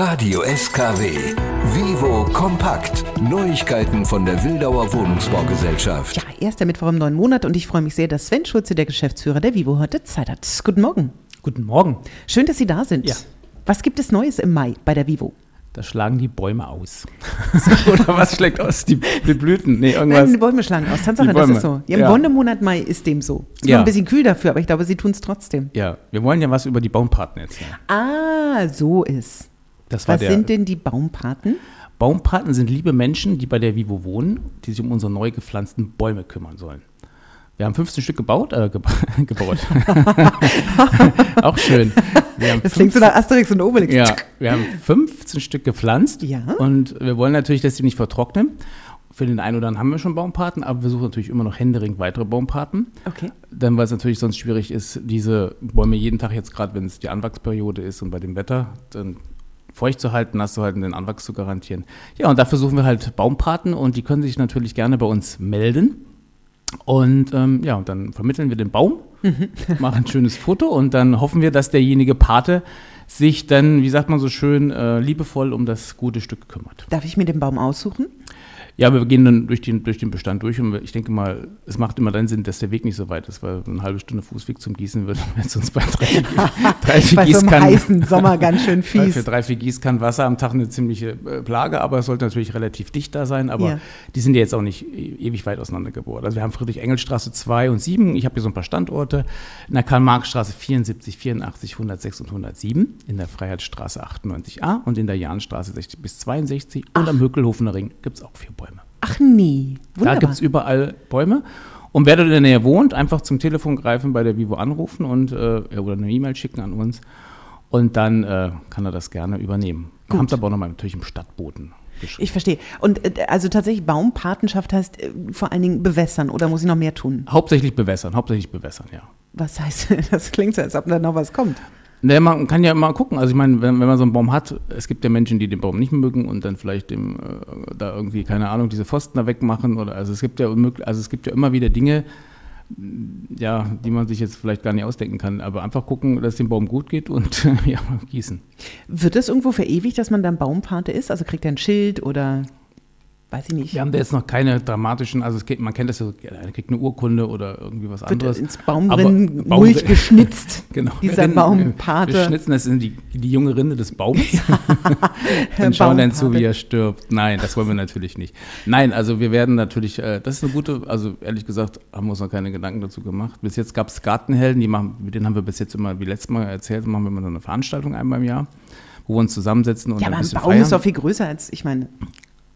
Radio SKW. Vivo Kompakt. Neuigkeiten von der Wildauer Wohnungsbaugesellschaft. Ja, erster Mittwoch im neuen Monat und ich freue mich sehr, dass Sven Schulze, der Geschäftsführer der Vivo, heute Zeit hat. Guten Morgen. Guten Morgen. Schön, dass Sie da sind. Ja. Was gibt es Neues im Mai bei der Vivo? Da schlagen die Bäume aus. Oder was schlägt aus? Die, die Blüten? Nee, irgendwas. Nein, die Bäume schlagen aus. Tatsache, das ist so. Ja, Im Ja. Wonnemonat Mai ist dem so. Ist Ja. ein bisschen kühl dafür, aber ich glaube, Sie tun es trotzdem. Ja, wir wollen ja was über die Baumpaten erzählen. Ah, so ist. Was der sind denn die Baumpaten? Baumpaten sind liebe Menschen, die bei der Vivo wohnen, die sich um unsere neu gepflanzten Bäume kümmern sollen. Wir haben 15 Stück gebaut, äh, geba gebaut. Auch schön. Das klingt so nach Asterix und Obelix. Ja, wir haben 15 Stück gepflanzt Ja. und wir wollen natürlich, dass sie nicht vertrocknen. Für den einen oder anderen haben wir schon Baumpaten, aber wir suchen natürlich immer noch händeringend weitere Baumpaten. Okay. Dann, weil es natürlich sonst schwierig ist, diese Bäume jeden Tag jetzt gerade, wenn es die Anwachsperiode ist und bei dem Wetter, dann feucht zu halten, hast du halt den Anwachs zu garantieren. Ja, und dafür suchen wir halt Baumpaten und die können sich natürlich gerne bei uns melden. Und ähm, ja, und dann vermitteln wir den Baum, machen ein schönes Foto und dann hoffen wir, dass derjenige Pate sich dann, wie sagt man so schön, äh, liebevoll um das gute Stück kümmert. Darf ich mir den Baum aussuchen? Ja, wir gehen dann durch den, durch den Bestand durch und ich denke mal, es macht immer dann Sinn, dass der Weg nicht so weit ist, weil eine halbe Stunde Fußweg zum Gießen würde jetzt uns bei drei, drei vier Bei so einem Gießkannen, heißen Sommer ganz schön weil für fies. drei, vier Gießkannen Wasser am Tag eine ziemliche äh, Plage, aber es sollte natürlich relativ dicht da sein, aber Ja. die sind ja jetzt auch nicht e- ewig weit auseinandergebohrt. Also wir haben Friedrich-Engel-Straße 2 und 7, ich habe hier so ein paar Standorte, in der Karl-Marx-Straße 74, 84, 106 und 107, in der Freiheitsstraße 98a und in der Jahnstraße 60 bis 62 und am Hökelhofener Ring gibt es auch vier Bäume. Ach nee, Da wunderbar. gibt es überall Bäume. Und wer dort in der Nähe wohnt, einfach zum Telefon greifen, bei der Vivo anrufen und äh, oder eine E-Mail schicken an uns. Und dann äh, kann er das gerne übernehmen. Wir haben es aber auch nochmal natürlich im Stadtboden geschrieben. Ich verstehe. Und äh, also tatsächlich Baumpatenschaft heißt äh, vor allen Dingen bewässern oder muss ich noch mehr tun? hauptsächlich bewässern, hauptsächlich bewässern, ja. Was heißt, das klingt so, als ob da noch was kommt. Ne, man kann ja mal gucken. Also ich meine, wenn, wenn man so einen Baum hat, es gibt ja Menschen, die den Baum nicht mögen und dann vielleicht dem äh, da irgendwie keine Ahnung diese Pfosten da wegmachen oder also es gibt ja also es gibt ja immer wieder Dinge, m, ja, die man sich jetzt vielleicht gar nicht ausdenken kann. Aber einfach gucken, dass es dem Baum gut geht und ja gießen. Wird das irgendwo verewigt, dass man dann Baumpate ist? Also kriegt er ein Schild oder weiß ich nicht. Wir haben da jetzt noch keine dramatischen, also es geht, man kennt das ja, einer kriegt eine Urkunde oder irgendwie was Wird anderes. ins Baumrinnen Aber Baum- Mulch geschnitzt. Genau. Dieser Baumpate. Wir schnitzen das in die, die junge Rinde des Baumes. Herr und schauen dann zu, Baumpate. wie er stirbt. Nein, das wollen wir natürlich nicht. Nein, also wir werden natürlich, äh, das ist eine gute, also ehrlich gesagt, haben wir uns noch keine Gedanken dazu gemacht. Bis jetzt gab es Gartenhelden, die machen, mit denen haben wir bis jetzt immer, wie letztes Mal erzählt, machen wir immer so eine Veranstaltung einmal im Jahr, wo wir uns zusammensetzen und Ja, aber ein bisschen Baum feiern. ist doch viel größer als, ich meine,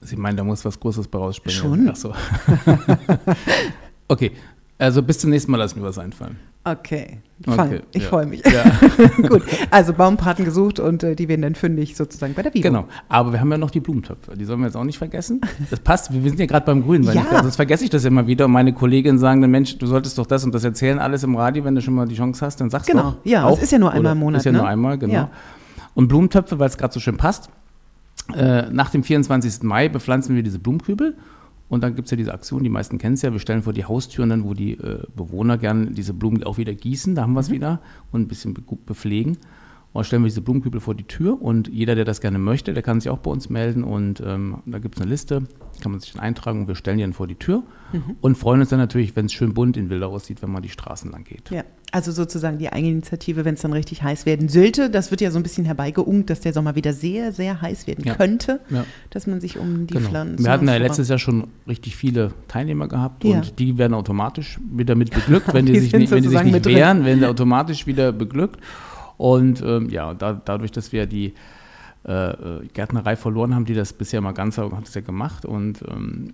Sie meinen, da muss was Großes bei rausspringen. Schon. Ach so. okay, also bis zum nächsten Mal lassen wir was einfallen. okay. Okay. Ich ja. freue mich. Ja. Gut, also Baumpaten gesucht und äh, die werden dann fündig sozusagen bei der Vivo. Genau, aber wir haben ja noch die Blumentöpfe, die sollen wir jetzt auch nicht vergessen. Das passt, wir sind ja gerade beim Grün, weil Ja. ich, sonst vergesse ich das immer wieder und meine Kolleginnen sagen dann, Mensch, du solltest doch das und das erzählen, alles im Radio, wenn du schon mal die Chance hast, dann sag's Genau, doch. ja, es ist ja nur einmal im Monat, Ist ja ne? nur einmal, genau. Ja. Und Blumentöpfe, weil es gerade so schön passt. Äh, nach dem 24. Mai bepflanzen wir diese Blumenkübel und dann gibt es ja diese Aktion, die meisten kennen es ja, wir stellen vor die Haustüren dann, wo die äh, Bewohner gerne diese Blumen auch wieder gießen, da haben wir es wieder und ein bisschen be gut bepflegen. Und dann stellen wir diese Blumenkübel vor die Tür und jeder, der das gerne möchte, der kann sich auch bei uns melden und ähm, da gibt es eine Liste, kann man sich dann eintragen und wir stellen die dann vor die Tür und freuen uns dann natürlich, wenn es schön bunt in Wildau aussieht, wenn man die Straßen lang geht. Ja, also sozusagen die Eigeninitiative, wenn es dann richtig heiß werden sollte. Das wird ja so ein bisschen herbeigeungt, dass der Sommer wieder sehr, sehr heiß werden Ja. könnte, Ja. dass man sich um die Genau. Pflanzen. Wir hatten ja letztes Jahr schon richtig viele Teilnehmer gehabt Ja. und die werden automatisch wieder mit beglückt, wenn die, Die sich nicht, wenn die sich nicht wehren, werden sie automatisch wieder beglückt. Und ähm, ja, da, dadurch, dass wir die äh, äh, Gärtnerei verloren haben, die das bisher mal ganz hat das ja gemacht und ähm,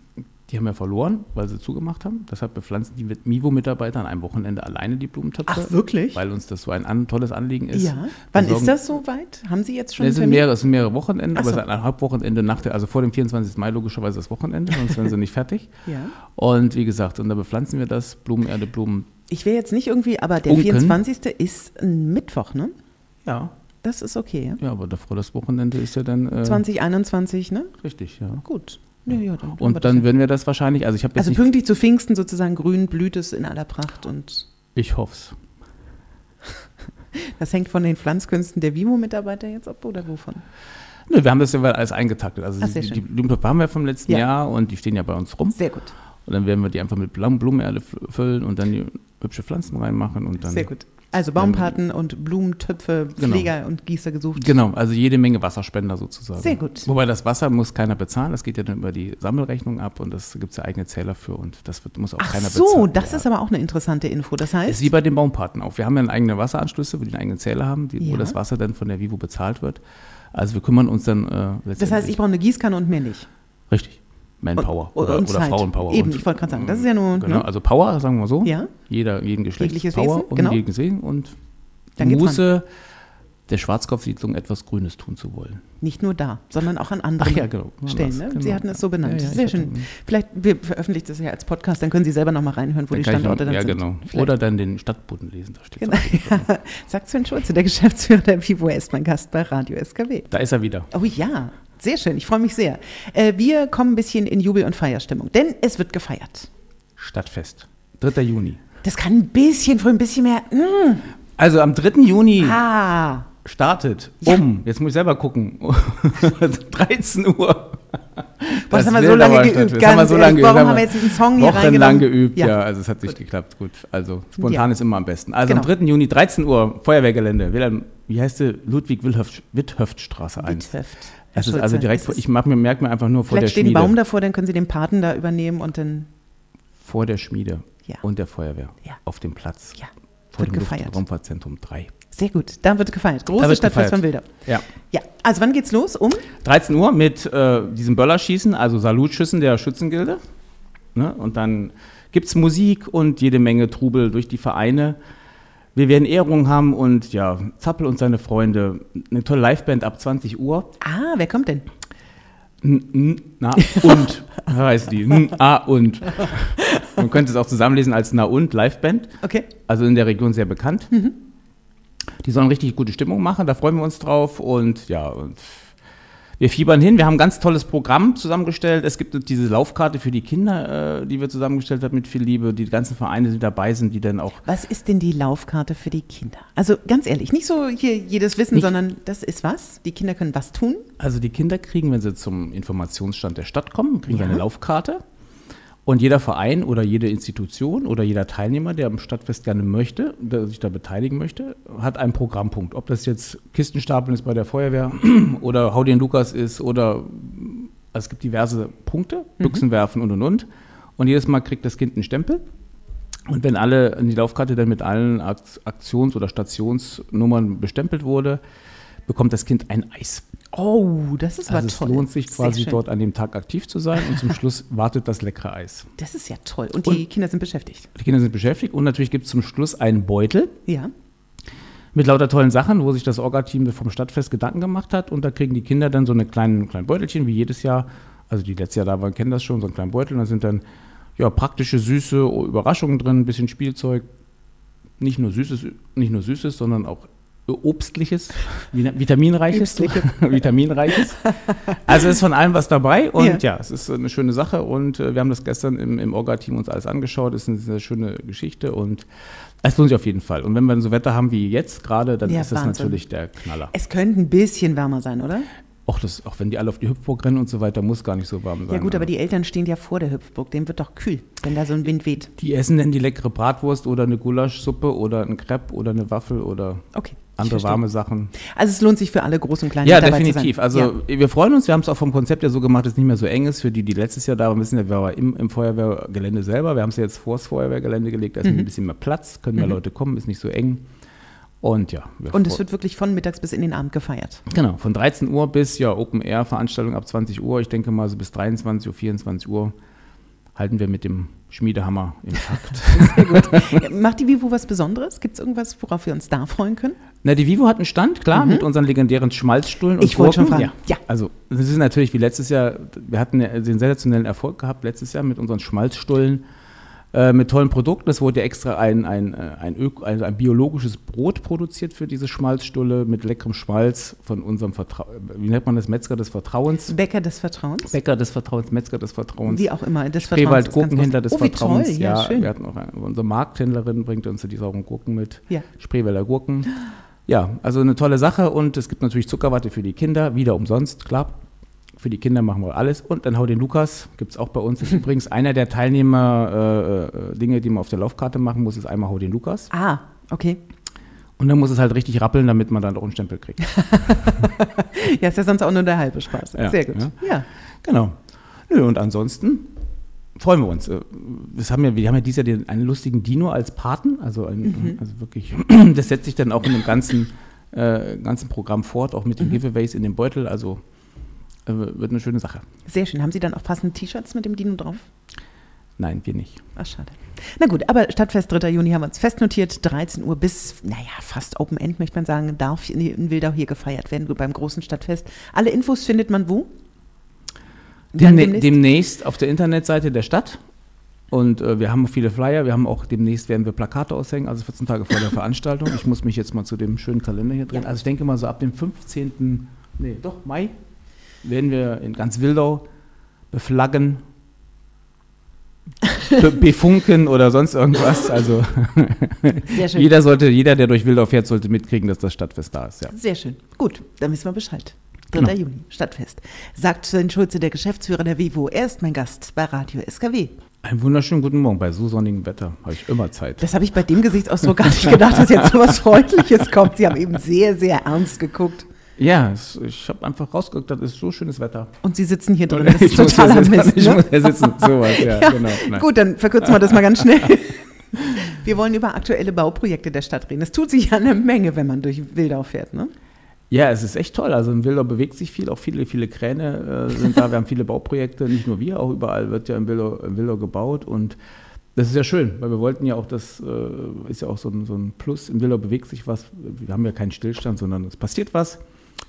die haben ja verloren, weil sie zugemacht haben. Deshalb bepflanzen die mit Mivo-Mitarbeiter an einem Wochenende alleine die Blumentöpfe. Ach, wirklich? Weil uns das so ein an, tolles Anliegen ist. ja. Wann Wir ist sorgen- das soweit? Haben Sie jetzt schon Nee, es, sind mehrere, es sind mehrere Wochenenden, Ach aber so. es ist ein Hauptwochenende nach der, also vor dem 24. Mai logischerweise das Wochenende, sonst wären sie nicht fertig. Ja. Und wie gesagt, und da bepflanzen wir das, Blumenerde, Blumen. Ich will jetzt nicht irgendwie, aber der Unken. 24. ist ein Mittwoch, ne? Ja. Das ist okay, ja? Ja, aber davor das Wochenende ist ja dann äh, 2021, ne? richtig, ja. Gut. Ja, ja, dann Und dann werden wir das wahrscheinlich, also ich habe jetzt Also pünktlich zu Pfingsten sozusagen grün blüht es in aller Pracht und ich hoffe das hängt von den Pflanzkünsten der Vimo-Mitarbeiter jetzt ab oder wovon? Nö, wir haben das ja alles eingetaktet. Also Ach, die, die. Blumentöpfe haben wir vom letzten Ja. Jahr und die stehen ja bei uns rum. Sehr gut. Und dann werden wir die einfach mit Blumen- Blumenerde füllen und dann hübsche Pflanzen reinmachen und dann. Sehr gut. Also Baumpaten und Blumentöpfe, Genau. Pfleger und Gießer gesucht. Genau, also jede Menge Wasserspender sozusagen. Sehr gut. Wobei das Wasser muss keiner bezahlen, das geht ja dann über die Sammelrechnung ab und das gibt es ja eigene Zähler für und das wird, muss auch Ach keiner so, bezahlen. das ja. ist aber auch eine interessante Info. Das ist heißt, wie bei den Baumpaten auch. Wir haben ja eigene Wasseranschlüsse, wo die einen eigenen Zähler haben, die, Ja. wo das Wasser dann von der Vivo bezahlt wird. Also wir kümmern uns dann äh, das heißt, ich brauche eine Gießkanne und mehr nicht. Richtig. Manpower Und- oder, oder Zeit. Frauenpower. Eben, Und, ich wollte gerade sagen, das ist ja nur, Genau, ne? also Power, sagen wir so. Ja. Jeder, jeden Geschlechts Jegliches Power Wesen, und genau. jeden Sehen und Dann Muße der Schwarzkopfsiedlung etwas Grünes tun zu wollen. Nicht nur da, sondern auch an anderen ja, genau. Ja, Stellen. das, Ne? genau. Sie hatten es so benannt. Ja, ja, Sehr schön. Vielleicht, wir veröffentlichen das ja als Podcast, dann können Sie selber nochmal reinhören, wo Dann die Standorte noch- dann ja, sind. genau. Vielleicht. Oder dann den Stadtboden lesen, da steht Genau. Ja. Sagt Sven Schulze, der Geschäftsführer der Vivo, ist mein Gast bei Radio SKW. Da ist er wieder. Oh ja, sehr schön, ich freue mich sehr. Äh, wir kommen ein bisschen in Jubel- und Feierstimmung, denn es wird gefeiert. Stadtfest. 3. Juni. Das kann ein bisschen früh, ein bisschen mehr. Mm, Also am 3. Juni ah, startet Ja. um, jetzt muss ich selber gucken, 13 Uhr. das haben wir so lange geübt. Das haben wir ganz so lange geübt. Warum haben wir jetzt diesen Song hier Wochenlang geübt, ja. Ja. also es hat nicht geklappt. Gut, also spontan Ja. ist immer am besten. Also am Genau. 3. Juni, 13 Uhr, Feuerwehrgelände, Wilhelm, wie heißt sie? Ludwig-Wilhöft-Straße 1. Withhöft. Das ist also direkt, vor, ich merke mir, merk mir einfach nur vor der Vielleicht steht ein Schmiede. Baum davor, dann können Sie den Paten da übernehmen und dann, Vor der Schmiede Ja. und der Feuerwehr. Ja. Auf dem Platz. ja, Vor wird dem gefeiert. Luftraumfahrtzentrum 3. Sehr gut, da wird gefeiert. Große Stadtfest von Wildau. Ja. Ja, also wann geht's los? Um? 13 Uhr mit äh, diesem Böllerschießen, also Salutschüssen der Schützengilde. Ne? Und dann gibt es Musik und jede Menge Trubel durch die Vereine. Wir werden Ehrungen haben und ja, Zappel und seine Freunde. Eine tolle Liveband ab 20 Uhr. Ah, wer kommt denn? N, na und heißt die. N, a und. Man könnte es auch zusammenlesen als Na und Liveband. Okay. Also in der Region sehr bekannt. Mhm. Die sollen richtig gute Stimmung machen, da freuen wir uns drauf und ja, und wir fiebern hin. Wir haben ein ganz tolles Programm zusammengestellt. Es gibt diese Laufkarte für die Kinder, äh, die wir zusammengestellt haben mit viel Liebe. Die ganzen Vereine, die dabei sind, die dann auch. Was ist denn die Laufkarte für die Kinder? Also ganz ehrlich, nicht so hier jedes Wissen, Nicht- sondern das ist was. Die Kinder können was tun. Also die Kinder kriegen, wenn sie zum Informationsstand der Stadt kommen, kriegen sie Ja. eine Laufkarte. Und jeder Verein oder jede Institution oder jeder Teilnehmer, der am Stadtfest gerne möchte, der sich da beteiligen möchte, hat einen Programmpunkt. Ob das jetzt Kistenstapeln ist bei der Feuerwehr oder Hau den Lukas ist oder also es gibt diverse Punkte, Büchsen werfen und und und. Und jedes Mal kriegt das Kind einen Stempel. Und wenn alle in die Laufkarte dann mit allen Akt- Aktions- oder Stationsnummern bestempelt wurde, bekommt das Kind ein Eis. Oh, das ist Also aber es toll. lohnt sich quasi dort an dem Tag aktiv zu sein und zum Schluss wartet das leckere Eis. Das ist ja toll. Und die Kinder sind beschäftigt. Die Kinder sind beschäftigt und natürlich gibt es zum Schluss einen Beutel Ja. mit lauter tollen Sachen, wo sich das Orga-Team vom Stadtfest Gedanken gemacht hat und da kriegen die Kinder dann so eine kleinen, kleinen Beutelchen, wie jedes Jahr. Also die letztes Jahr da waren, kennen das schon, so einen kleinen Beutel. Und da sind dann ja, praktische, süße Überraschungen drin, ein bisschen Spielzeug. Nicht nur Süßes, nicht nur Süßes, sondern auch Obstliches, Vita- Vitaminreiches. Vitaminreiches. Also ist von allem was dabei und ja, es ist eine schöne Sache und äh, wir haben das gestern im, im Orga-Team uns alles angeschaut. Es ist eine sehr schöne Geschichte und es lohnt sich auf jeden Fall. Und wenn wir so Wetter haben wie jetzt gerade, dann Ja, ist das Wahnsinn. natürlich der Knaller. Es könnte ein bisschen wärmer sein, oder? Auch, das, auch wenn die alle auf die Hüpfburg rennen und so weiter, muss gar nicht so warm sein. Ja gut, aber die Eltern stehen ja vor der Hüpfburg. Dem wird doch kühl, wenn da so ein Wind weht. die essen dann die leckere Bratwurst oder eine Gulaschsuppe oder ein Crepe oder eine Waffel oder Okay. Andere warme Sachen. Also es lohnt sich für alle Groß und Kleine Ja, definitiv. Also ja. wir freuen uns. Wir haben es auch vom Konzept ja so gemacht, dass es nicht mehr so eng ist. Für die, die letztes Jahr da waren, wissen ja, wir waren im, im Feuerwehrgelände selber. Wir haben es ja jetzt vor das Feuerwehrgelände gelegt. Da ist Mhm. ein bisschen mehr Platz, können mehr Leute kommen, ist nicht so eng. Und ja. wir Und es wird wirklich von mittags bis in den Abend gefeiert. Genau, von 13 Uhr bis ja Open Air Veranstaltung ab 20 Uhr. Ich denke mal so bis 23 Uhr, 24 Uhr halten wir mit dem Schmiedehammer im Takt. Macht die Vivo was Besonderes? Gibt es irgendwas, worauf wir uns da freuen können? Na, die Vivo hat einen Stand, klar, mit unseren legendären Schmalzstullen und Mhm. Ich wollte schon fragen. Ja. Also, das ist natürlich wie letztes Jahr, wir hatten ja den sensationellen Erfolg gehabt letztes Jahr mit unseren Schmalzstullen, äh, mit tollen Produkten. Es wurde ja extra ein, ein, äh, ein, Öko, also ein biologisches Brot produziert für diese Schmalzstulle mit leckerem Schmalz von unserem Vertrau wie nennt man das, Metzger des Vertrauens. Bäcker des Vertrauens? Bäcker des Vertrauens, Metzger des Vertrauens. Wie auch immer, des Spreewald Vertrauens ist ganz Gurkenhändler des oh, wie Vertrauens. Toll. Ja, schön. wir hatten auch eine, unsere Markthändlerin bringt uns die sauren Gurken mit. Ja. Spreewälder Gurken. Ja, also eine tolle Sache und es gibt natürlich Zuckerwatte für die Kinder, wieder umsonst, klar. Für die Kinder machen wir alles. Und dann hau den Lukas, gibt es auch bei uns. Das ist übrigens einer der Teilnehmer-Dinge, äh, die man auf der Laufkarte machen muss, ist einmal hau den Lukas. Ah, okay. Und dann muss es halt richtig rappeln, damit man dann auch einen Stempel kriegt. ja, ist ja sonst auch nur der halbe Spaß. Ja, Sehr gut. ja. Ja. Genau. Nö, und ansonsten freuen wir uns. Äh, Das haben ja, wir haben ja dieses Jahr den, einen lustigen Dino als Paten, also, ein, also wirklich, das setzt sich dann auch in dem ganzen, äh, ganzen Programm fort, auch mit den Giveaways in dem Beutel, also äh, wird eine schöne Sache. Sehr schön. Haben Sie dann auch passende T-Shirts mit dem Dino drauf? Nein, wir nicht. Ach, schade. Na gut, aber Stadtfest 3. Juni haben wir uns festnotiert. 13 Uhr bis, naja, fast Open End, möchte man sagen, darf in Wildau hier gefeiert werden beim großen Stadtfest. Alle Infos findet man wo? Demne demnächst auf der Internetseite der Stadt. Und äh, wir haben viele Flyer. Wir haben auch demnächst werden wir Plakate aushängen, also 14 Tage vor der Veranstaltung. Ich muss mich jetzt mal zu dem schönen Kalender hier drehen. Ja. Also ich denke mal so ab dem 15. Nee, doch, Mai werden wir in ganz Wildau beflaggen, be befunken oder sonst irgendwas. Also jeder sollte, jeder, der durch Wildau fährt, sollte mitkriegen, dass das Stadtfest da ist. Ja. Sehr schön. Gut, dann wissen wir Bescheid. 3. Genau. Juni, Stadtfest. Sagt Sven Schulze, der Geschäftsführer der Vivo. Er ist mein Gast bei Radio SKW. Einen wunderschönen guten Morgen. Bei so sonnigem Wetter habe ich immer Zeit. Das habe ich bei dem Gesichtsausdruck gar nicht gedacht, dass jetzt so was Freundliches kommt. Sie haben eben sehr, sehr ernst geguckt. Ja, ich habe einfach rausgeguckt, das ist so schönes Wetter. Und Sie sitzen hier drin. Das ist ich totaler hier sitzen, Mist. Ich Ne? muss hier sitzen, sowas, ja, Ja, genau. Nein. Gut, dann verkürzen wir das mal ganz schnell. Wir wollen über aktuelle Bauprojekte der Stadt reden. Es tut sich ja eine Menge, wenn man durch Wildau fährt, ne? Ja, es ist echt toll. Also in Wildau bewegt sich viel, auch viele, viele Kräne äh, sind da. Wir haben viele Bauprojekte, nicht nur wir, auch überall wird ja in Wildau, in Wildau gebaut und das ist ja schön, weil wir wollten ja auch, das äh, ist ja auch so ein, so ein Plus, in Wildau bewegt sich was. Wir haben ja keinen Stillstand, sondern es passiert was.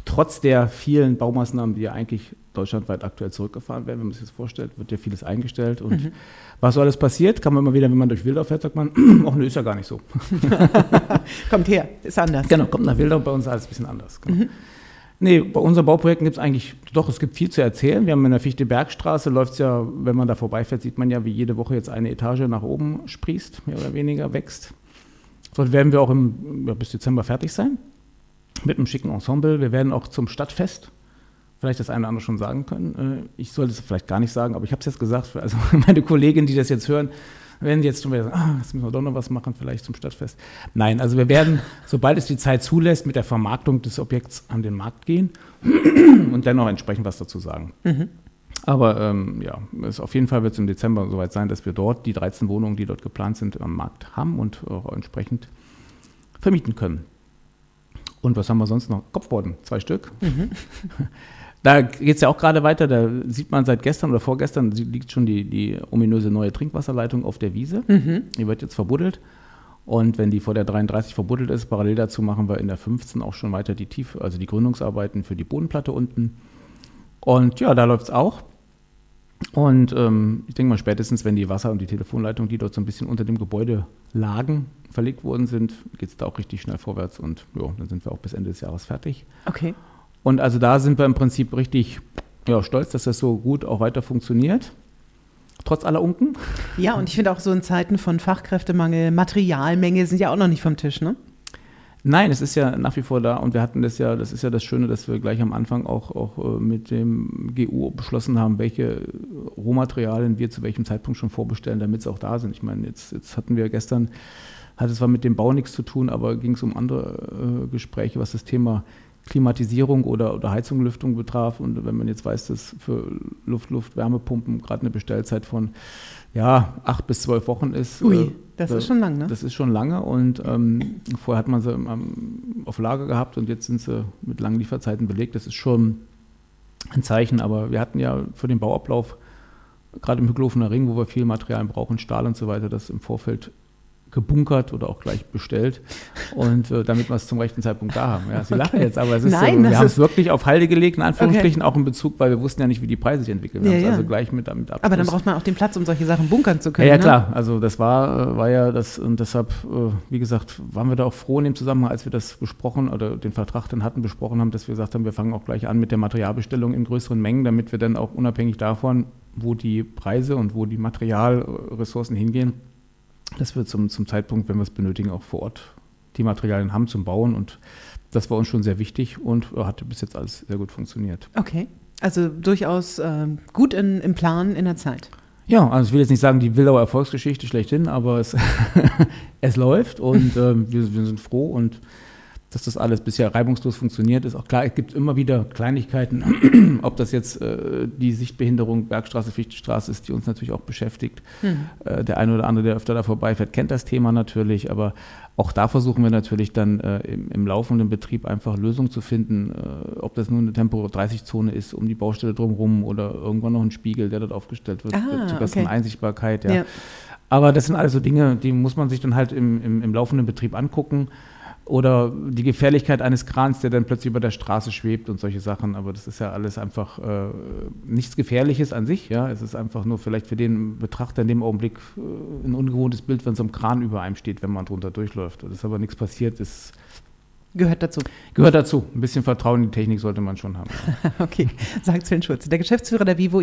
Trotz der vielen Baumaßnahmen, die ja eigentlich deutschlandweit aktuell zurückgefahren werden, wenn man sich das vorstellt, wird ja vieles eingestellt. Und was so alles passiert, kann man immer wieder, wenn man durch Wildau fährt, sagt man, ach ne, ist ja gar nicht so. Kommt her, ist anders. Genau, kommt nach Wildau, bei uns alles ein bisschen anders. Genau. Nee, bei unseren Bauprojekten gibt es eigentlich, doch, es gibt viel zu erzählen. Wir haben in der Fichte-Bergstraße, läuft es ja, wenn man da vorbeifährt, sieht man ja, wie jede Woche jetzt eine Etage nach oben sprießt, mehr oder weniger wächst. Dort werden wir auch im, ja, bis Dezember fertig sein, mit einem schicken Ensemble. Wir werden auch zum Stadtfest, vielleicht das eine oder andere schon sagen können. Äh, Ich sollte es vielleicht gar nicht sagen, aber ich habe es jetzt gesagt, also meine Kolleginnen, die das jetzt hören, werden jetzt schon wieder sagen, ah, jetzt müssen wir doch noch was machen, vielleicht zum Stadtfest. Nein, also wir werden, sobald es die Zeit zulässt, mit der Vermarktung des Objekts an den Markt gehen und dann noch entsprechend was dazu sagen. Aber ähm, ja, es, auf jeden Fall wird es im Dezember soweit sein, dass wir dort die 13 Wohnungen, die dort geplant sind, am Markt haben und auch entsprechend vermieten können. Und was haben wir sonst noch? Kopfborden, zwei Stück. Da geht es ja auch gerade weiter, da sieht man seit gestern oder vorgestern liegt schon die, die ominöse neue Trinkwasserleitung auf der Wiese. Die wird jetzt verbuddelt. Und wenn die vor der 33 verbuddelt ist, parallel dazu machen wir in der 15 auch schon weiter die Tief, also die Gründungsarbeiten für die Bodenplatte unten. Und ja, da läuft es auch. Und ähm, ich denke mal, spätestens, wenn die Wasser- und die Telefonleitungen, die dort so ein bisschen unter dem Gebäude lagen, verlegt worden sind, geht es da auch richtig schnell vorwärts. Und ja, dann sind wir auch bis Ende des Jahres fertig. Okay. Und also da sind wir im Prinzip richtig ja, stolz, dass das so gut auch weiter funktioniert. Trotz aller Unken. Ja, und ich finde auch so in Zeiten von Fachkräftemangel, Materialmenge sind ja auch noch nicht vom Tisch, ne? Nein, es ist ja nach wie vor da und wir hatten das ja, das ist ja das Schöne, dass wir gleich am Anfang auch, auch äh, mit dem GU beschlossen haben, welche Rohmaterialien wir zu welchem Zeitpunkt schon vorbestellen, damit sie auch da sind. Ich meine, jetzt, jetzt hatten wir gestern, hat es zwar mit dem Bau nichts zu tun, aber ging es um andere äh, Gespräche, was das Thema Klimatisierung oder, oder Heizung, Lüftung betraf. Und wenn man jetzt weiß, dass für Luft, Luft, Wärmepumpen gerade eine Bestellzeit von ja, acht bis zwölf Wochen ist. Ui, äh, das da- ist schon lang, ne? Das ist schon lange und ähm, vorher hat man sie ähm, auf Lager gehabt und jetzt sind sie mit langen Lieferzeiten belegt. Das ist schon ein Zeichen, aber wir hatten ja für den Bauablauf, gerade im Hückelhofener Ring, wo wir viel Material brauchen, Stahl und so weiter, das im Vorfeld gebunkert oder auch gleich bestellt und äh, damit wir es zum rechten Zeitpunkt da haben. Ja, Sie lachen jetzt, aber es ist Nein, so, wir haben es wirklich auf Halde gelegt, in Anführungsstrichen, auch in Bezug, weil wir wussten ja nicht, wie die Preise sich entwickeln. Wir Ja, haben ja. also gleich mit, mit Abschluss. Aber dann braucht man auch den Platz, um solche Sachen bunkern zu Ja, können. ja ne? klar. Also das war, äh, war ja das und deshalb, äh, wie gesagt, waren wir da auch froh in dem Zusammenhang, als wir das besprochen oder den Vertrag dann hatten, besprochen haben, dass wir gesagt haben, wir fangen auch gleich an mit der Materialbestellung in größeren Mengen, damit wir dann auch unabhängig davon, wo die Preise und wo die Materialressourcen hingehen, dass wir zum, zum Zeitpunkt, wenn wir es benötigen, auch vor Ort die Materialien haben zum Bauen und das war uns schon sehr wichtig und äh, hatte bis jetzt alles sehr gut funktioniert. Okay. Also durchaus äh, gut in, im Plan in der Zeit. Ja, also ich will jetzt nicht sagen, die Wildauer Erfolgsgeschichte schlechthin, aber es, es läuft und äh, wir, wir sind froh und dass das alles bisher reibungslos funktioniert, ist auch klar. Es gibt immer wieder Kleinigkeiten, ob das jetzt äh, die Sichtbehinderung Bergstraße, Fichtenstraße ist, die uns natürlich auch beschäftigt. Hm. Äh, der eine oder andere, der öfter da vorbeifährt, kennt das Thema natürlich, aber auch da versuchen wir natürlich dann äh, im, im, laufenden Betrieb einfach Lösungen zu finden, äh, ob das nun eine Tempo-30-Zone ist, um die Baustelle drumherum oder irgendwann noch ein Spiegel, der dort aufgestellt wird, ah, zur besseren okay. Einsichtbarkeit. Ja. ja. Aber das sind alles so Dinge, die muss man sich dann halt im, im, im laufenden Betrieb angucken oder die Gefährlichkeit eines Krans, der dann plötzlich über der Straße schwebt und solche Sachen. Aber das ist ja alles einfach äh, nichts Gefährliches an sich. Ja, es ist einfach nur vielleicht für den Betrachter in dem Augenblick äh, ein ungewohntes Bild, wenn so ein Kran über einem steht, wenn man drunter durchläuft. Das ist aber nichts passiert. Ist Gehört dazu. Gehört dazu. Ein bisschen Vertrauen in die Technik sollte man schon haben. okay, sagt Sven Schulze, der Geschäftsführer der Vivo.